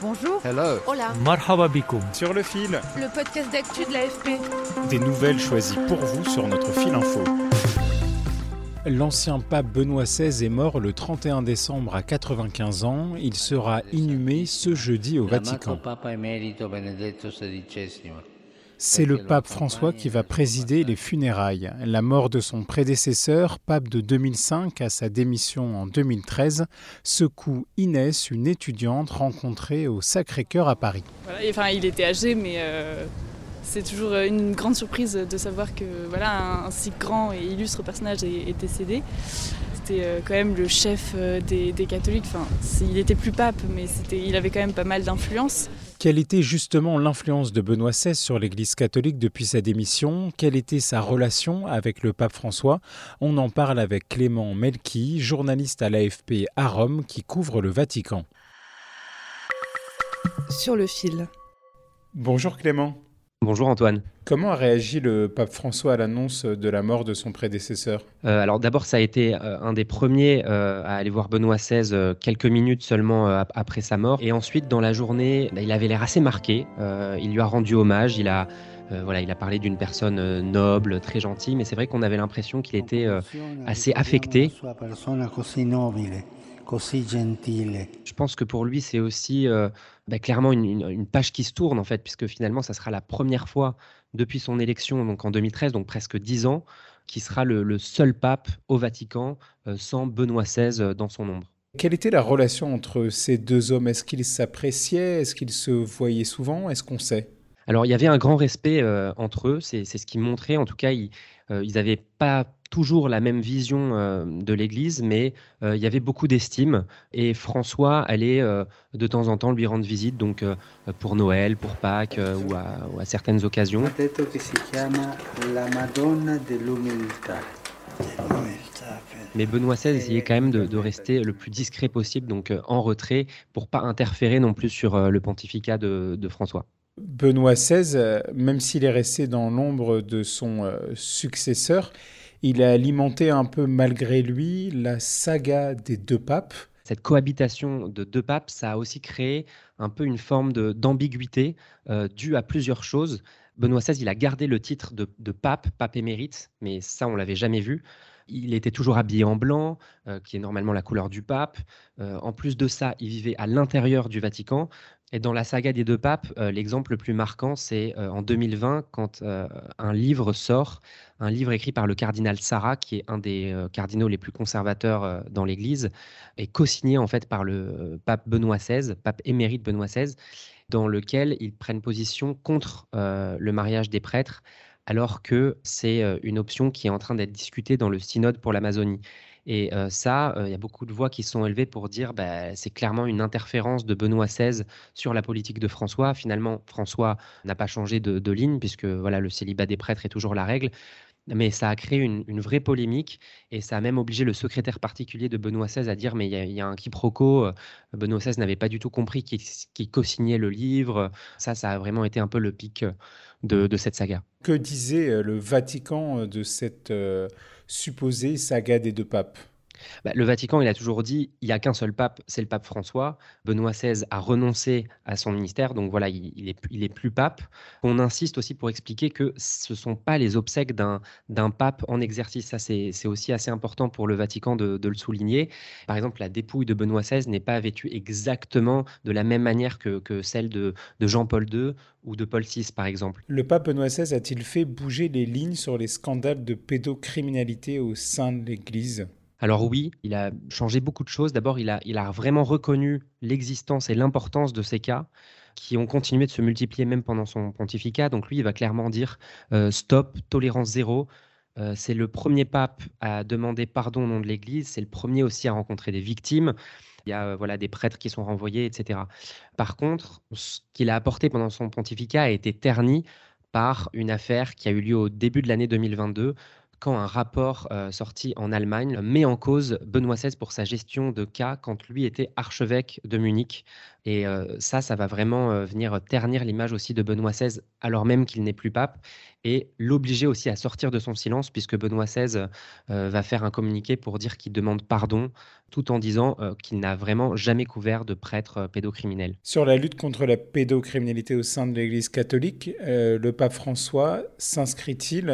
Bonjour. Hello. Hola. Marhaba. Sur le fil, Le podcast d'actu de l'AFP. des nouvelles choisies pour vous sur notre fil info. L'ancien pape Benoît XVI est mort le 31 décembre à 95 ans. Il sera inhumé ce jeudi au Vatican. C'est le pape François qui va présider les funérailles. La mort de son prédécesseur, pape de 2005 à sa démission en 2013, secoue Inès, une étudiante rencontrée au Sacré-Cœur à Paris. Enfin, il était âgé, mais euh, c'est toujours euh, une grande surprise de savoir que voilà, un, si grand et illustre personnage est, décédé. C'était euh, quand même le chef des, des catholiques. Enfin, il était plus pape, mais il avait quand même pas mal d'influence. Quelle était justement l'influence de Benoît XVI sur l'Église catholique depuis sa démission? Quelle était sa relation avec le pape François? On en parle avec Clément Melki, journaliste à l'AFP à Rome qui couvre le Vatican. Sur le fil. Bonjour Clément. Bonjour Antoine. Comment a réagi le pape François à l'annonce de la mort de son prédécesseur? Euh, alors d'abord, ça a été euh, un des premiers euh, à aller voir Benoît XVI euh, quelques minutes seulement euh, ap- après sa mort. Et ensuite, dans la journée, bah, il avait l'air assez marqué. Euh, il lui a rendu hommage. Il a, euh, voilà, il a parlé d'une personne euh, noble, très gentille. Mais c'est vrai qu'on avait l'impression qu'il était euh, assez affecté. Je pense que pour lui, c'est aussi euh, bah, clairement une, une- une page qui se tourne en fait, puisque finalement, ça sera la première fois depuis son élection, donc en 2013, donc presque dix ans, qui sera le, le seul pape au Vatican euh, sans Benoît XVI euh, dans son nombre. Quelle était la relation entre ces deux hommes? Est-ce qu'ils s'appréciaient? Est-ce qu'ils se voyaient souvent? Est-ce qu'on sait? Alors, il y avait un grand respect euh, entre eux, c'est ce qui montrait. En tout cas, ils n'avaient pas toujours la même vision euh, de l'Église, mais euh, il y avait beaucoup d'estime. Et François allait euh, de temps en temps lui rendre visite, donc euh, pour Noël, pour Pâques euh, ou, à, ou à certaines occasions. Mais Benoît XVI essayait quand même de, de rester le plus discret possible, donc euh, en retrait, pour pas interférer non plus sur euh, le pontificat de, de François. Benoît XVI, euh, même s'il est resté dans l'ombre de son euh, successeur, il a alimenté un peu malgré lui la saga des deux papes. Cette cohabitation de deux papes, ça a aussi créé un peu une forme d'ambiguïté euh, due à plusieurs choses. Benoît XVI, il a gardé le titre de, pape, pape émérite, mais ça, on l'avait jamais vu. Il était toujours habillé en blanc, qui est normalement la couleur du pape. En plus de ça, il vivait à l'intérieur du Vatican. Et dans la saga des deux papes, euh, l'exemple le plus marquant, c'est euh, en 2020, quand euh, un livre sort, un livre écrit par le cardinal Sarah, qui est un des cardinaux les plus conservateurs dans l'Église, et co-signé en fait par le pape Benoît XVI, pape émérite Benoît XVI, dans lequel ils prennent position contre le mariage des prêtres, alors que c'est une option qui est en train d'être discutée dans le synode pour l'Amazonie. Et ça, il y a beaucoup de voix qui sont élevées pour dire bah, c'est clairement une interférence de Benoît XVI sur la politique de François. Finalement, François n'a pas changé de, ligne puisque voilà, le célibat des prêtres est toujours la règle. Mais ça a créé une, vraie polémique et ça a même obligé le secrétaire particulier de Benoît XVI à dire mais il y, a- un quiproquo. Benoît XVI n'avait pas du tout compris qui, qui co-signait le livre. Ça, ça a vraiment été un peu le pic de, cette saga. Que disait le Vatican de cette supposée saga des deux papes Bah, le Vatican, il a toujours dit il n'y a qu'un seul pape, c'est le pape François. Benoît XVI a renoncé à son ministère, donc voilà, il, il est, plus pape. On insiste aussi pour expliquer que ce ne sont pas les obsèques d'un pape en exercice. Ça, c'est aussi assez important pour le Vatican de, le souligner. Par exemple, la dépouille de Benoît XVI n'est pas vêtue exactement de la même manière que, que celle de, de Jean-Paul II ou de Paul VI, par exemple. Le pape Benoît XVI a-t-il fait bouger les lignes sur les scandales de pédocriminalité au sein de l'Église? Alors oui, il a changé beaucoup de choses. D'abord, il a, vraiment reconnu l'existence et l'importance de ces cas qui ont continué de se multiplier même pendant son pontificat. Donc lui, il va clairement dire euh, stop, tolérance zéro. c'est le premier pape à demander pardon au nom de l'Église, c'est le premier aussi à rencontrer des victimes. Il y a voilà, des prêtres qui sont renvoyés, etc. Par contre, ce qu'il a apporté pendant son pontificat a été terni par une affaire qui a eu lieu au début de l'année 2022 quand un rapport euh, sorti en Allemagne met en cause Benoît XVI pour sa gestion de cas quand lui était archevêque de Munich. Et euh, ça, ça va vraiment euh, venir ternir l'image aussi de Benoît XVI alors même qu'il n'est plus pape et l'obliger aussi à sortir de son silence puisque Benoît XVI va faire un communiqué pour dire qu'il demande pardon tout en disant qu'il n'a vraiment jamais couvert de prêtre pédocriminel. Sur la lutte contre la pédocriminalité au sein de l'Église catholique, le pape François s'inscrit-il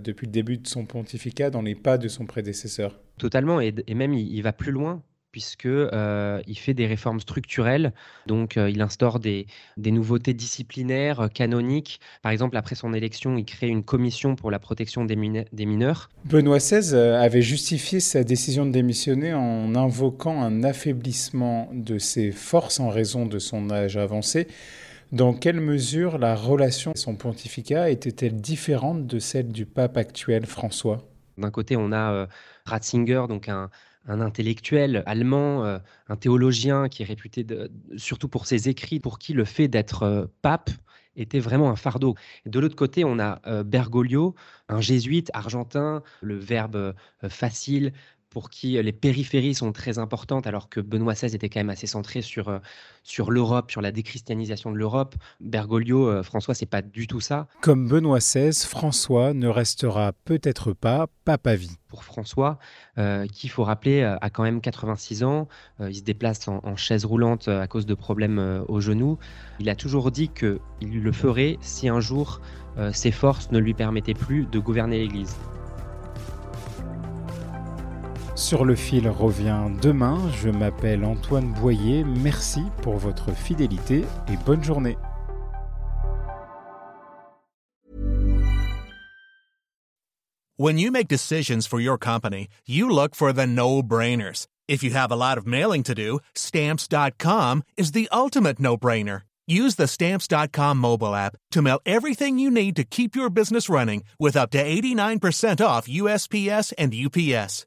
depuis le début de son pontificat dans les pas de son prédécesseur? Totalement, et, même il, va plus loin puisque euh, il fait des réformes structurelles, donc euh, il instaure des, des, nouveautés disciplinaires, euh, canoniques. Par exemple, après son élection, il crée une commission pour la protection des, des mineurs. Benoît XVI avait justifié sa décision de démissionner en invoquant un affaiblissement de ses forces en raison de son âge avancé. Dans quelle mesure la relation de son pontificat était-elle différente de celle du pape actuel François? D'un côté, on a Ratzinger, donc un, un intellectuel allemand, euh, un théologien qui est réputé surtout pour ses écrits, pour qui le fait d'être euh, pape était vraiment un fardeau. de l'autre côté, on a euh, Bergoglio, un jésuite argentin, le verbe facile, pour qui les périphéries sont très importantes, alors que Benoît XVI était quand même assez centré sur, sur l'Europe, sur la déchristianisation de l'Europe. Bergoglio, François, c'est pas du tout ça. Comme Benoît XVI, François ne restera peut-être pas pape à vie. Pour François, euh, qui, il faut rappeler, a quand même 86 ans, il se déplace en, en chaise roulante à cause de problèmes au genou. Il a toujours dit qu'il le ferait si un jour ses forces ne lui permettaient plus de gouverner l'Église. Sur le fil revient demain. Je m'appelle Antoine Boyer. Merci pour votre fidélité et bonne journée. When you make decisions for your company, you look for the no-brainers. If you have a lot of mailing to do, stamps.com is the ultimate no-brainer. Use the stamps.com mobile app to mail everything you need to keep your business running with up to 89% off USPS and UPS.